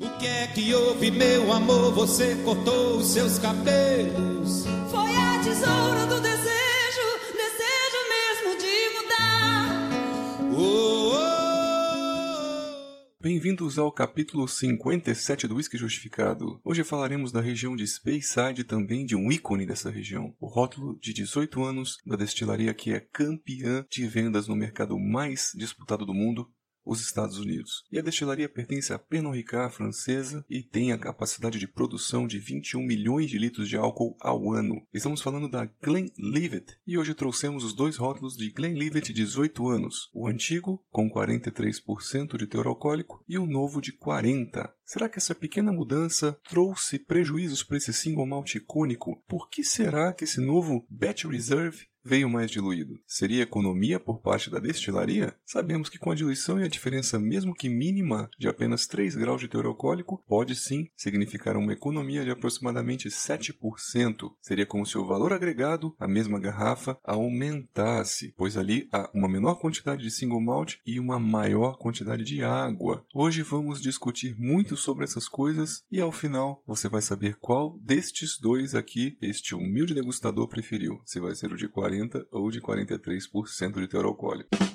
O que é que houve, meu amor? Você cortou os seus cabelos. Foi a tesoura do desejo, desejo mesmo de mudar. Oh, oh, oh. Bem-vindos ao capítulo 57 do Whisky Justificado. Hoje falaremos da região de Speyside e também de um ícone dessa região, o rótulo de 18 anos da destilaria que é campeã de vendas no mercado mais disputado do mundo, os Estados Unidos. E a destilaria pertence à Pernod Ricard francesa e tem a capacidade de produção de 21 milhões de litros de álcool ao ano. Estamos falando da Glenlivet e hoje trouxemos os dois rótulos de Glenlivet 18 anos, o antigo com 43% de teor alcoólico e o novo de 40. Será que essa pequena mudança trouxe prejuízos para esse single malt icônico? Por que será que esse novo Batch Reserve veio mais diluído. Seria economia por parte da destilaria? Sabemos que com a diluição e a diferença mesmo que mínima de apenas 3 graus de teor alcoólico, pode sim significar uma economia de aproximadamente 7%. Seria como se o valor agregado à mesma garrafa aumentasse, pois ali há uma menor quantidade de single malt e uma maior quantidade de água. Hoje vamos discutir muito sobre essas coisas e ao final você vai saber qual destes dois aqui este humilde degustador preferiu. Se vai ser o de 40 40% ou de 43% de teor alcoólico.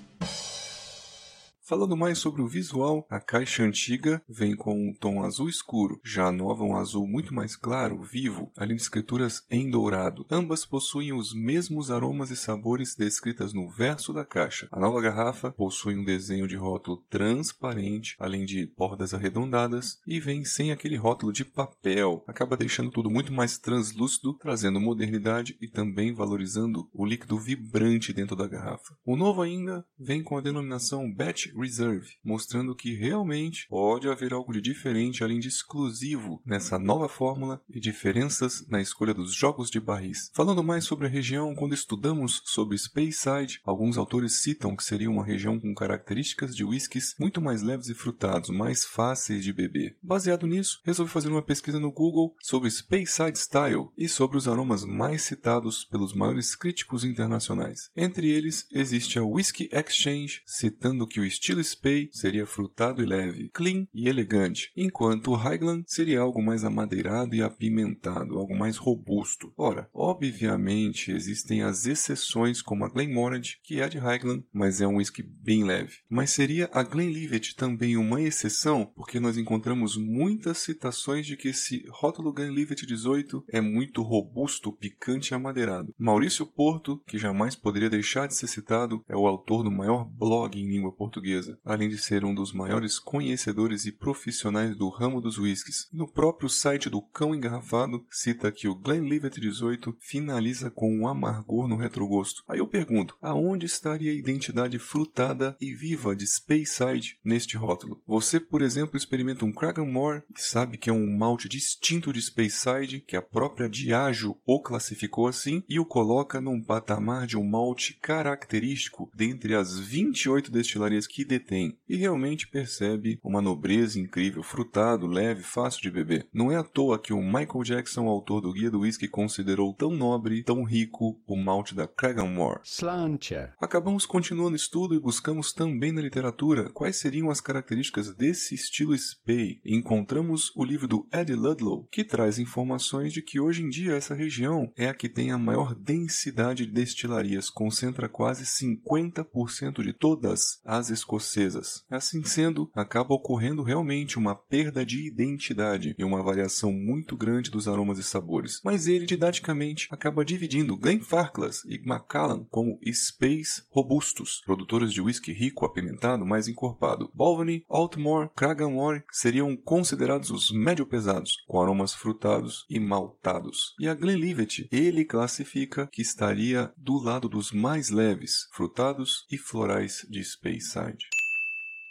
Falando mais sobre o visual, a caixa antiga vem com um tom azul escuro, já a nova um azul muito mais claro, vivo, além de escrituras em dourado. Ambas possuem os mesmos aromas e sabores descritas no verso da caixa. A nova garrafa possui um desenho de rótulo transparente, além de bordas arredondadas, e vem sem aquele rótulo de papel. Acaba deixando tudo muito mais translúcido, trazendo modernidade e também valorizando o líquido vibrante dentro da garrafa. O novo ainda vem com a denominação Batch Reserve, mostrando que realmente pode haver algo de diferente além de exclusivo nessa nova fórmula e diferenças na escolha dos jogos de barris. Falando mais sobre a região, quando estudamos sobre Speyside, alguns autores citam que seria uma região com características de whiskies muito mais leves e frutados, mais fáceis de beber. Baseado nisso, resolvi fazer uma pesquisa no Google sobre Speyside Style e sobre os aromas mais citados pelos maiores críticos internacionais. Entre eles, existe a Whisky Exchange, citando que o estilo estilo Spey seria frutado e leve, clean e elegante, enquanto o Highland seria algo mais amadeirado e apimentado, algo mais robusto. Ora, obviamente existem as exceções como a Glenmorangie, que é de Highland, mas é um whisky bem leve. Mas seria a Glenlivet também uma exceção, porque nós encontramos muitas citações de que esse rótulo Glenlivet 18 é muito robusto, picante e amadeirado. Maurício Porto, que jamais poderia deixar de ser citado, é o autor do maior blog em língua portuguesa além de ser um dos maiores conhecedores e profissionais do ramo dos whiskies. No próprio site do Cão Engarrafado, cita que o Glenlivet 18 finaliza com um amargor no retrogosto. Aí eu pergunto, aonde estaria a identidade frutada e viva de Speyside neste rótulo? Você, por exemplo, experimenta um Cragganmore e sabe que é um malte distinto de Speyside, que a própria Diageo o classificou assim, e o coloca num patamar de um malte característico dentre as 28 destilarias que detém e realmente percebe uma nobreza incrível, frutado, leve, fácil de beber. Não é à toa que o Michael Jackson, autor do Guia do Whisky, considerou tão nobre, tão rico o malte da Cragganmore. Slancher. Acabamos continuando o estudo e buscamos também na literatura quais seriam as características desse estilo Spey. Encontramos o livro do Eddie Ludlow, que traz informações de que hoje em dia essa região é a que tem a maior densidade de destilarias, concentra quase 50% de todas as escocesas. Assim sendo, acaba ocorrendo realmente uma perda de identidade e uma variação muito grande dos aromas e sabores. Mas ele, didaticamente, acaba dividindo Glenfarclas e Macallan como Space robustos, produtores de whisky rico, apimentado, mais encorpado. Balvenie, Altmore, Cragganmore seriam considerados os médio pesados, com aromas frutados e maltados. E a Glenlivet, ele classifica que estaria do lado dos mais leves, frutados e florais de Speyside.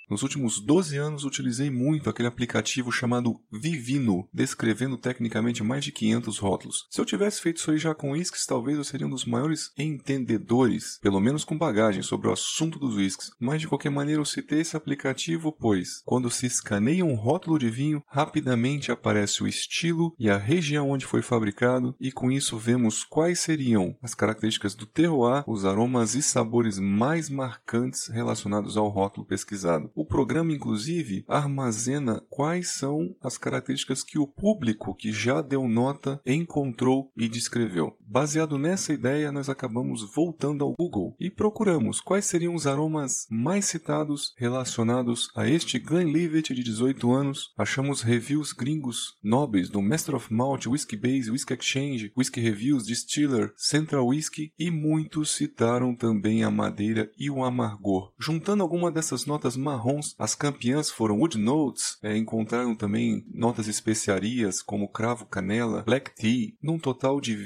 Nos últimos 12 anos utilizei muito aquele aplicativo chamado Vivino, descrevendo tecnicamente mais de 500 rótulos. Se eu tivesse feito isso aí já com whiskies, talvez eu seria um dos maiores entendedores, pelo menos com bagagem, sobre o assunto dos whiskies. Mas de qualquer maneira eu citei esse aplicativo, pois quando se escaneia um rótulo de vinho, rapidamente aparece o estilo e a região onde foi fabricado, e com isso vemos quais seriam as características do terroir, os aromas e sabores mais marcantes relacionados ao rótulo pesquisado. O programa, inclusive, armazena quais são as características que o público que já deu nota encontrou e descreveu. Baseado nessa ideia, nós acabamos voltando ao Google e procuramos quais seriam os aromas mais citados relacionados a este Glenlivet de 18 anos. Achamos reviews gringos nobres do Master of Malt, Whiskey Base, Whiskey Exchange, Whiskey Reviews, Distiller, Central Whisky e muitos citaram também a madeira e o amargor. Juntando alguma dessas notas marrons, as campeãs foram Wood Notes, é, encontraram também notas especiarias como cravo canela, black tea, num total de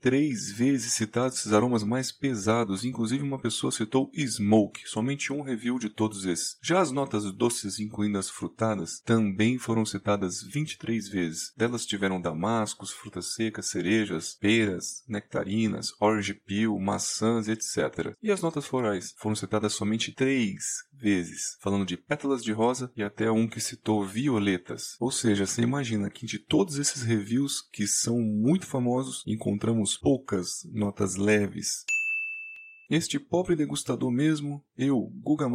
23 vezes citados esses aromas mais pesados, inclusive uma pessoa citou smoke, somente um review de todos esses. Já as notas doces, incluindo as frutadas, também foram citadas 23 vezes. Delas tiveram damascos, frutas secas, cerejas, peras, nectarinas, orange peel, maçãs, etc. E as notas florais foram citadas somente três vezes, falando de pétalas de rosa e até um que citou violetas. Ou seja, você imagina que de todos esses reviews que são muito famosos, encontramos poucas notas leves. Este pobre degustador mesmo, eu, Guga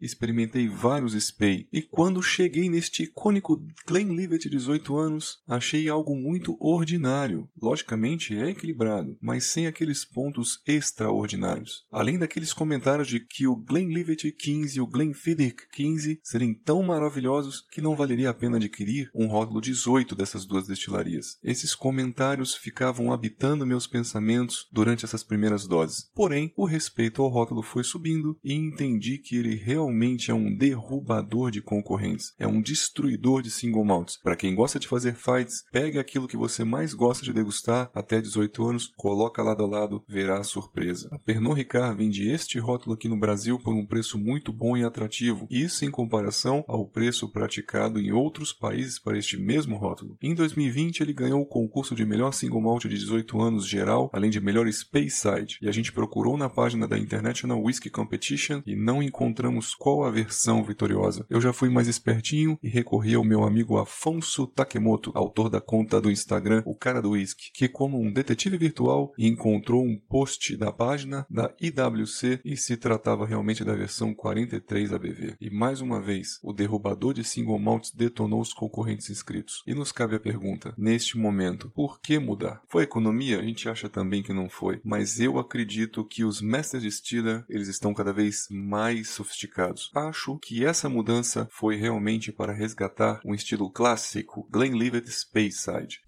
experimentei vários Spey, e quando cheguei neste icônico Glenlivet 18 anos, achei algo muito ordinário. Logicamente é equilibrado, mas sem aqueles pontos extraordinários. Além daqueles comentários de que o Glenlivet 15 e o Glenfiddich 15 serem tão maravilhosos que não valeria a pena adquirir um rótulo 18 dessas duas destilarias. Esses comentários ficavam habitando meus pensamentos durante essas primeiras doses. Porém, o respeito ao rótulo foi subindo e entendi que ele realmente realmente é um derrubador de concorrentes, é um destruidor de single malts. Para quem gosta de fazer fights, pegue aquilo que você mais gosta de degustar até 18 anos, coloca lado a lado, verá a surpresa. A Pernod Ricard vende este rótulo aqui no Brasil por um preço muito bom e atrativo, isso em comparação ao preço praticado em outros países para este mesmo rótulo. Em 2020 ele ganhou o concurso de melhor single malt de 18 anos geral, além de melhor Space Side, e a gente procurou na página da International Whiskey Competition e não encontramos qual a versão vitoriosa. Eu já fui mais espertinho e recorri ao meu amigo Afonso Takemoto, autor da conta do Instagram O Cara do Whisky, que como um detetive virtual encontrou um post da página da IWC e se tratava realmente da versão 43 ABV. E mais uma vez, o derrubador de single malts detonou os concorrentes inscritos. E nos cabe a pergunta, neste momento, por que mudar? Foi economia? A gente acha também que não foi, mas eu acredito que os Masters Distiller, eles estão cada vez mais sofisticados Acho que essa mudança foi realmente para resgatar um estilo clássico Glenlivet Speyside.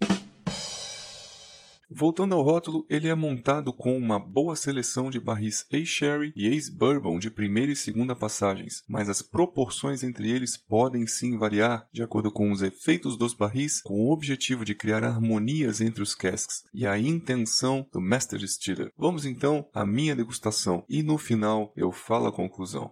Voltando ao rótulo, ele é montado com uma boa seleção de barris A-Sherry e Ace-Bourbon de primeira e segunda passagens, mas as proporções entre eles podem sim variar de acordo com os efeitos dos barris, com o objetivo de criar harmonias entre os casks e a intenção do Master Distiller. Vamos então à minha degustação e no final eu falo a conclusão.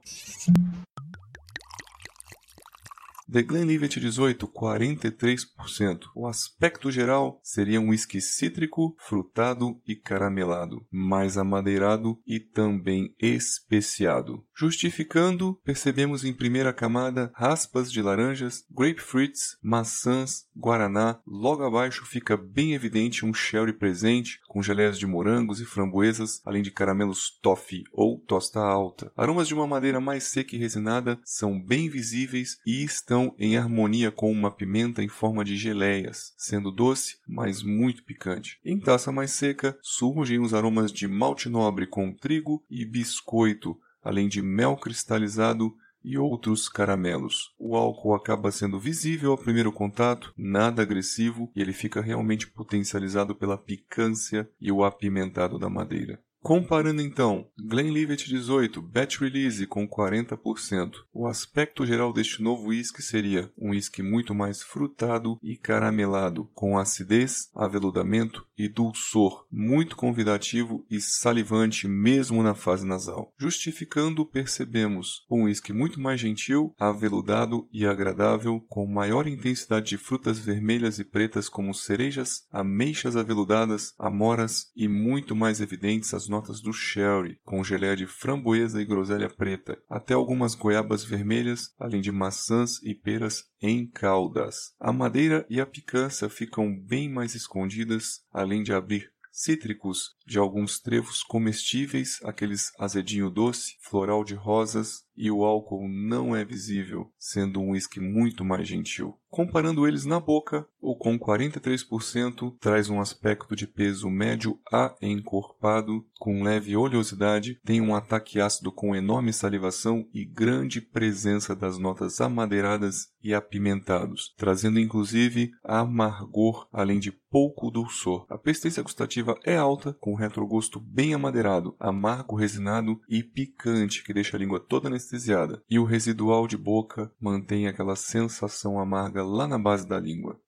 The Glenlivet 18, 43%. O aspecto geral seria um whisky cítrico, frutado e caramelado, mais amadeirado e também especiado. Justificando, percebemos em primeira camada raspas de laranjas, grapefruits, maçãs, guaraná. Logo abaixo fica bem evidente um sherry presente, com geleias de morangos e framboesas, além de caramelos toffee ou tosta alta. Aromas de uma madeira mais seca e resinada são bem visíveis e estão em harmonia com uma pimenta em forma de geleias, sendo doce, mas muito picante. Em taça mais seca, surgem os aromas de malte nobre com trigo e biscoito, além de mel cristalizado e outros caramelos. O álcool acaba sendo visível ao primeiro contato, nada agressivo, e ele fica realmente potencializado pela picância e o apimentado da madeira. Comparando então Glenlivet 18 Batch Release com 40%, o aspecto geral deste novo whisky seria um whisky muito mais frutado e caramelado, com acidez, aveludamento e dulçor, muito convidativo e salivante mesmo na fase nasal. Justificando, percebemos um whisky muito mais gentil, aveludado e agradável, com maior intensidade de frutas vermelhas e pretas como cerejas, ameixas aveludadas, amoras e muito mais evidentes as notas do sherry, com geleia de framboesa e groselha preta, até algumas goiabas vermelhas, além de maçãs e peras em caldas. A madeira e a picância ficam bem mais escondidas, além de abrir cítricos de alguns trevos comestíveis, aqueles azedinho doce, floral de rosas, e o álcool não é visível, sendo um whisky muito mais gentil. Comparando eles na boca, o com 43% traz um aspecto de peso médio a encorpado, com leve oleosidade, tem um ataque ácido com enorme salivação e grande presença das notas amadeiradas e apimentados, trazendo inclusive amargor além de pouco dulçor. A persistência gustativa é alta, com retrogosto bem amadeirado, amargo, resinado e picante, que deixa a língua toda anestesiada. E o residual de boca mantém aquela sensação amarga lá na base da língua.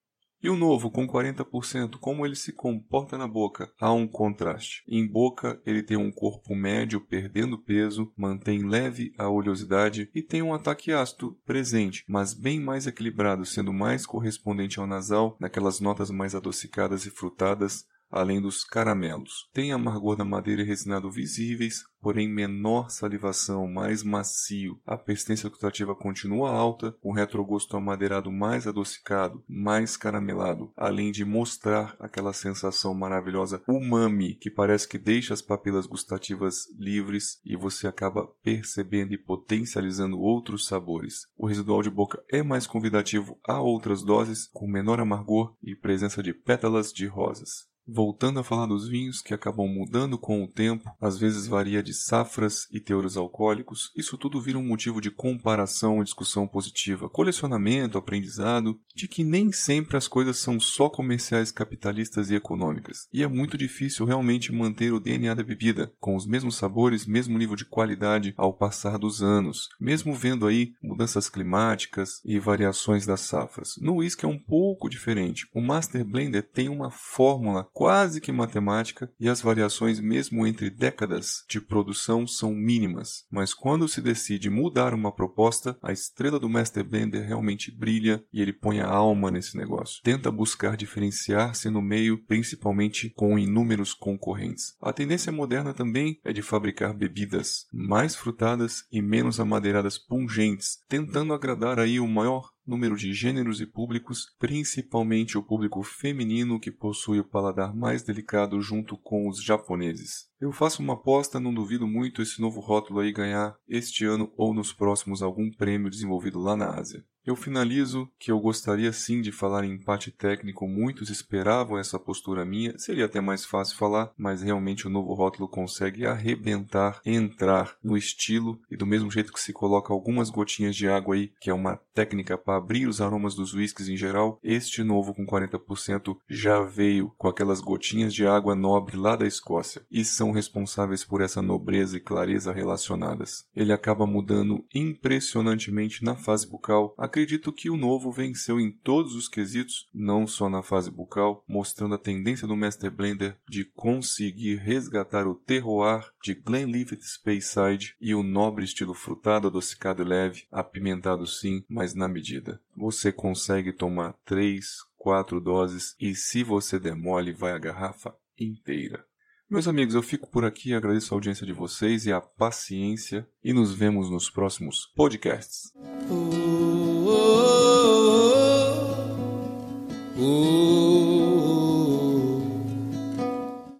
E o novo, com 40%, como ele se comporta na boca? Há um contraste. Em boca, ele tem um corpo médio perdendo peso, mantém leve a oleosidade e tem um ataque ácido presente, mas bem mais equilibrado, sendo mais correspondente ao nasal, naquelas notas mais adocicadas e frutadas, além dos caramelos. Tem amargor da madeira e resinado visíveis, porém menor salivação, mais macio. A persistência gustativa continua alta, com retrogosto amadeirado mais adocicado, mais caramelado, além de mostrar aquela sensação maravilhosa umami, que parece que deixa as papilas gustativas livres e você acaba percebendo e potencializando outros sabores. O residual de boca é mais convidativo a outras doses, com menor amargor e presença de pétalas de rosas. Voltando a falar dos vinhos que acabam mudando com o tempo, às vezes varia de safras e teores alcoólicos, isso tudo vira um motivo de comparação e discussão positiva, colecionamento, aprendizado, de que nem sempre as coisas são só comerciais, capitalistas e econômicas. E é muito difícil realmente manter o DNA da bebida, com os mesmos sabores, mesmo nível de qualidade ao passar dos anos, mesmo vendo aí mudanças climáticas e variações das safras. No whisky é um pouco diferente. O Master Blender tem uma fórmula quase que matemática e as variações mesmo entre décadas de produção são mínimas. Mas quando se decide mudar uma proposta, a estrela do Master Blender realmente brilha e ele põe a alma nesse negócio. Tenta buscar diferenciar-se no meio, principalmente com inúmeros concorrentes. A tendência moderna também é de fabricar bebidas mais frutadas e menos amadeiradas pungentes, tentando agradar aí o maior número de gêneros e públicos, principalmente o público feminino que possui o paladar mais delicado junto com os japoneses. Eu faço uma aposta, não duvido muito esse novo rótulo aí ganhar este ano ou nos próximos algum prêmio desenvolvido lá na Ásia. Eu finalizo que eu gostaria sim de falar em empate técnico, muitos esperavam essa postura minha, seria até mais fácil falar, mas realmente o novo rótulo consegue arrebentar, entrar no estilo. E do mesmo jeito que se coloca algumas gotinhas de água aí, que é uma técnica para abrir os aromas dos whiskies em geral, este novo com 40% já veio com aquelas gotinhas de água nobre lá da Escócia e são responsáveis por essa nobreza e clareza relacionadas. Ele acaba mudando impressionantemente na fase bucal, que o novo venceu em todos os quesitos, não só na fase bucal, mostrando a tendência do Master Blender de conseguir resgatar o terroir de Glenlivet Speyside e o nobre estilo frutado, adocicado e leve, apimentado sim, mas na medida. Você consegue tomar 3, 4 doses e se você demole vai a garrafa inteira. Meus amigos, eu fico por aqui, agradeço a audiência de vocês e a paciência e nos vemos nos próximos podcasts. oh, oh.